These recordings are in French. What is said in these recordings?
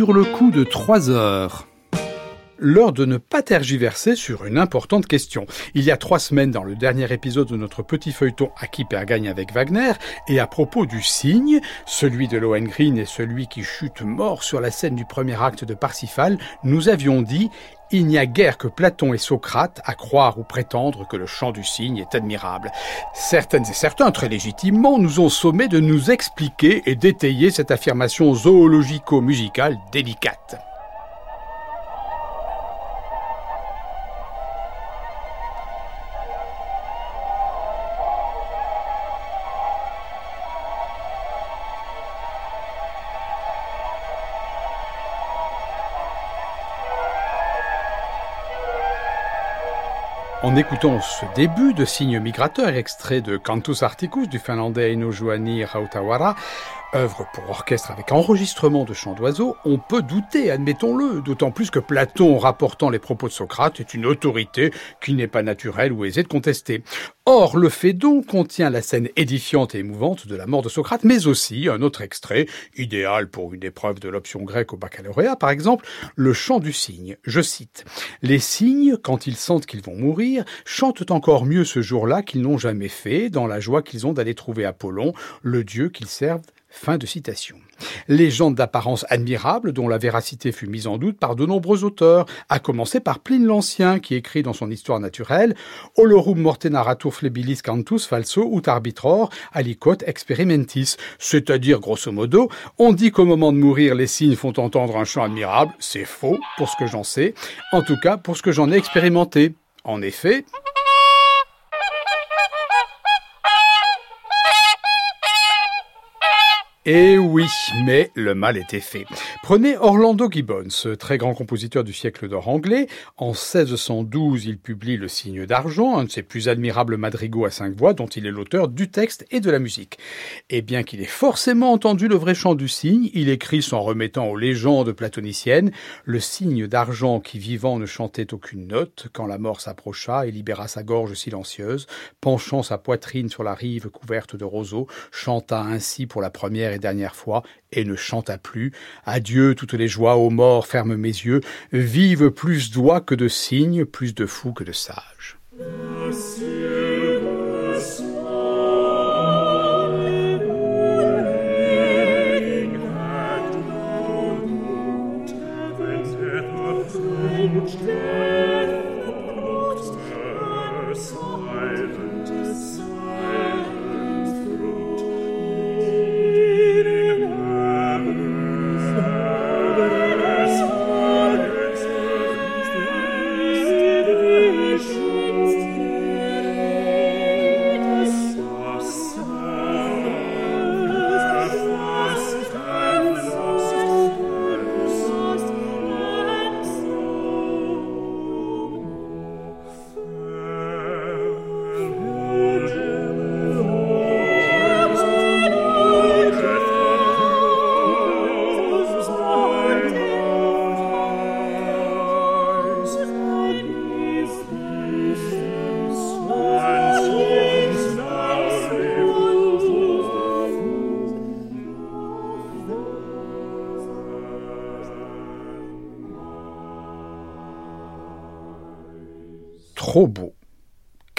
sur le coup de 3 heures l'heure de ne pas tergiverser sur une importante question. Il y a trois semaines, dans le dernier épisode de notre petit feuilleton qui gagne avec Wagner, et à propos du cygne, celui de Lohengrin et celui qui chute mort sur la scène du premier acte de Parsifal, nous avions dit il n'y a guère que Platon et Socrate à croire ou prétendre que le chant du cygne est admirable. Certaines et certains, très légitimement, nous ont sommé de nous expliquer et d'étayer cette affirmation zoologico-musicale délicate. En écoutant ce début de signe migrateur extrait de Cantus Articus du finlandais Eino Juhani Rautawara, œuvre pour orchestre avec enregistrement de chants d'oiseaux, on peut douter, admettons-le, d'autant plus que Platon, rapportant les propos de Socrate, est une autorité qui n'est pas naturelle ou aisée de contester. Or, le Phédon contient la scène édifiante et émouvante de la mort de Socrate, mais aussi un autre extrait, idéal pour une épreuve de l'option grecque au baccalauréat, par exemple, le chant du cygne. Je cite. Les cygnes, quand ils sentent qu'ils vont mourir, chantent encore mieux ce jour-là qu'ils n'ont jamais fait, dans la joie qu'ils ont d'aller trouver Apollon, le dieu qu'ils servent Fin de citation. Légende d'apparence admirable dont la véracité fut mise en doute par de nombreux auteurs, à commencer par Pline l'Ancien qui écrit dans son Histoire naturelle Olorum morte narratur flebilis cantus falso ut arbitror aliquot experimentis, c'est-à-dire grosso modo, on dit qu'au moment de mourir les signes font entendre un chant admirable, c'est faux pour ce que j'en sais, en tout cas pour ce que j'en ai expérimenté. En effet, Eh oui, mais le mal était fait. Prenez Orlando Gibbons, très grand compositeur du siècle d'or anglais. En 1612, il publie Le Signe d'argent, un de ses plus admirables madrigaux à cinq voix, dont il est l'auteur du texte et de la musique. Et bien qu'il ait forcément entendu le vrai chant du cygne, il écrit s'en remettant aux légendes platoniciennes Le cygne d'argent qui vivant ne chantait aucune note, quand la mort s'approcha et libéra sa gorge silencieuse, penchant sa poitrine sur la rive couverte de roseaux, chanta ainsi pour la première et dernière fois, et ne chanta plus. Adieu toutes les joies, ô mort, ferme mes yeux, vive plus d'oies que de cygnes, plus de fous que de sages. Trop beau.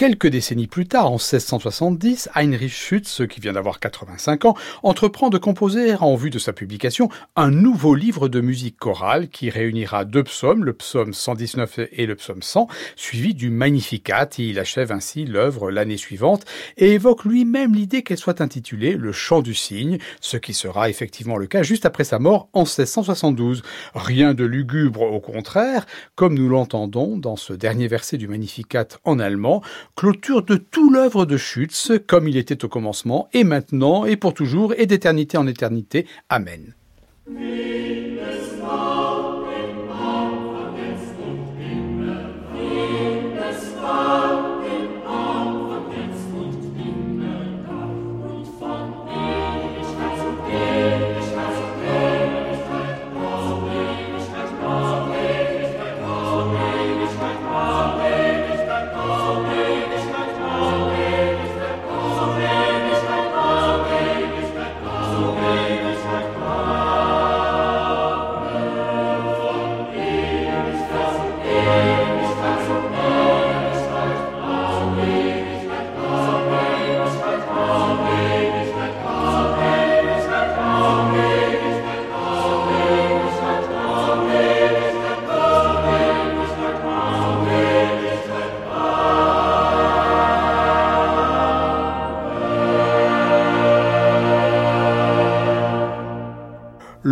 Quelques décennies plus tard, en 1670, Heinrich Schütz, qui vient d'avoir 85 ans, entreprend de composer, en vue de sa publication, un nouveau livre de musique chorale qui réunira deux psaumes, le psaume 119 et le psaume 100, suivi du Magnificat, il achève ainsi l'œuvre l'année suivante, et évoque lui-même l'idée qu'elle soit intitulée Le chant du cygne, ce qui sera effectivement le cas juste après sa mort en 1672. Rien de lugubre, au contraire, comme nous l'entendons dans ce dernier verset du Magnificat en allemand, clôture de tout l'œuvre de Schütz, comme il était au commencement, et maintenant, et pour toujours, et d'éternité en éternité. Amen.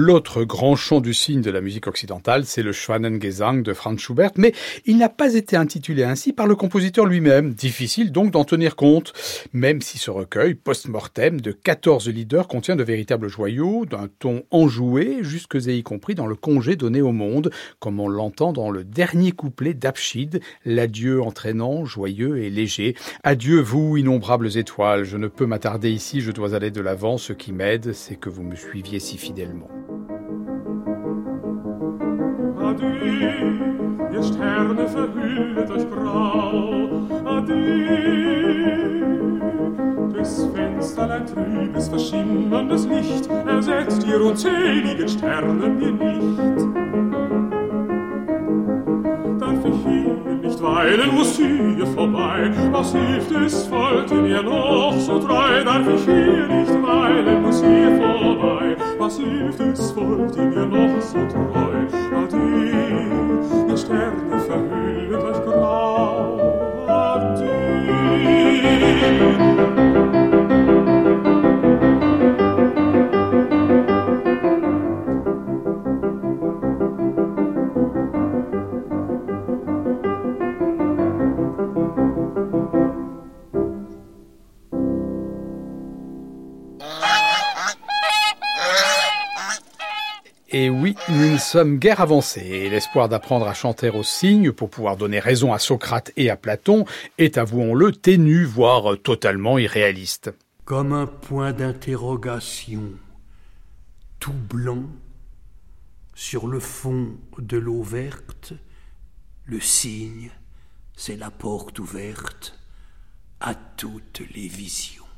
L'autre grand chant du cygne de la musique occidentale, c'est le Schwanengesang de Franz Schubert, mais il n'a pas été intitulé ainsi par le compositeur lui-même. Difficile donc d'en tenir compte, même si ce recueil, post-mortem, de 14 leaders contient de véritables joyaux, d'un ton enjoué, jusque et y compris dans le congé donné au monde, comme on l'entend dans le dernier couplet d'Abschid, l'adieu entraînant, joyeux et léger. Adieu vous, innombrables étoiles, je ne peux m'attarder ici, je dois aller de l'avant, ce qui m'aide, c'est que vous me suiviez si fidèlement. Ihr Sterne verhüllet euch grau. Adieu, des Fensterlein trübes, verschimmerndes Licht ersetzt ihr unzählige Sterne mir nicht. Darf ich hier nicht weilen, muss hier vorbei. Was hilft es, folgt mir noch so treu? Darf ich hier nicht weilen, muss hier vorbei. Was hilft es, folgt mir noch so treu? Sterne verhüllt euch grau an dir. Nous ne sommes guère avancés, et l'espoir d'apprendre à chanter au cygne pour pouvoir donner raison à Socrate et à Platon est, avouons-le, ténu, voire totalement irréaliste. Comme un point d'interrogation, tout blanc, sur le fond de l'eau verte, le cygne, c'est la porte ouverte à toutes les visions.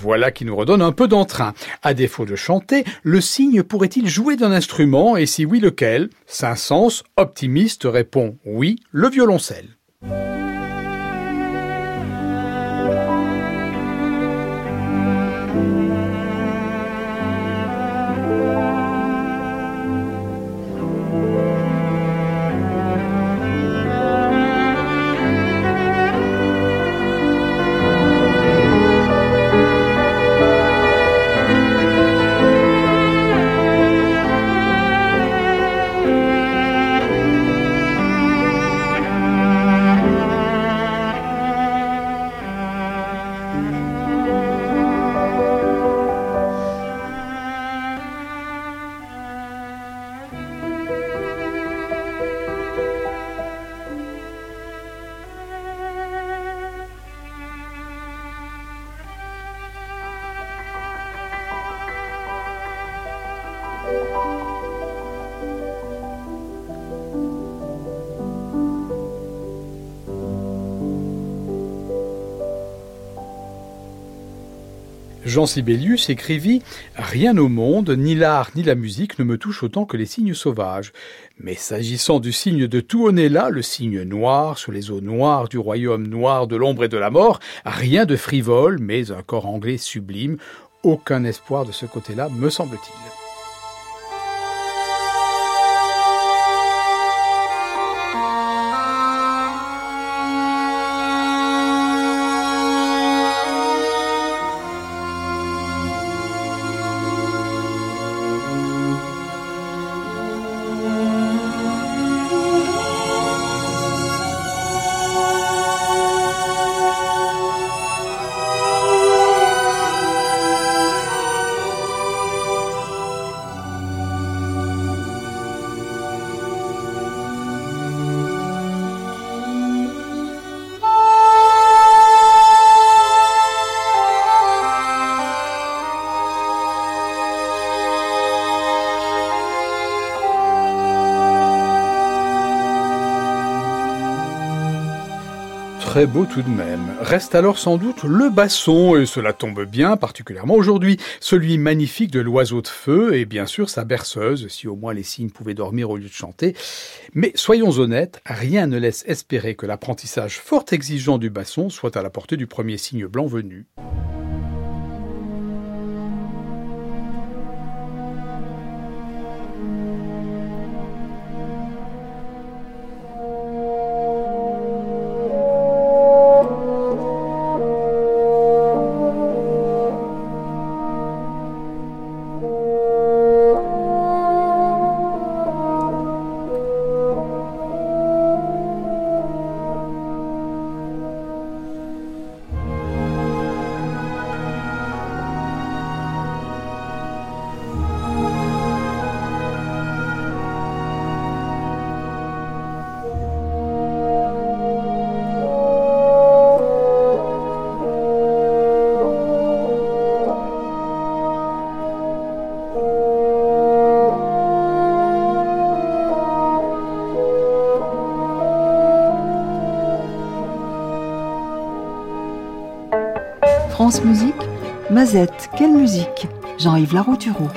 Voilà qui nous redonne un peu d'entrain. À défaut de chanter, le cygne pourrait-il jouer d'un instrument? Et si oui lequel? Saint-Saëns, optimiste, répond oui, le violoncelle. Jean Sibelius écrivit Rien au monde, ni l'art ni la musique ne me touche autant que les signes sauvages. Mais s'agissant du signe de Tuonela, le signe noir sur les eaux noires du royaume noir de l'ombre et de la mort, rien de frivole, mais un corps anglais sublime, aucun espoir de ce côté-là, me semble-t-il. Très beau tout de même. Reste alors sans doute le basson, et cela tombe bien, particulièrement aujourd'hui, celui magnifique de l'oiseau de feu, et bien sûr sa berceuse, si au moins les cygnes pouvaient dormir au lieu de chanter. Mais soyons honnêtes, rien ne laisse espérer que l'apprentissage fort exigeant du basson soit à la portée du premier cygne blanc venu. Musique, Mazette, quelle musique? Jean-Yves Laroutureau.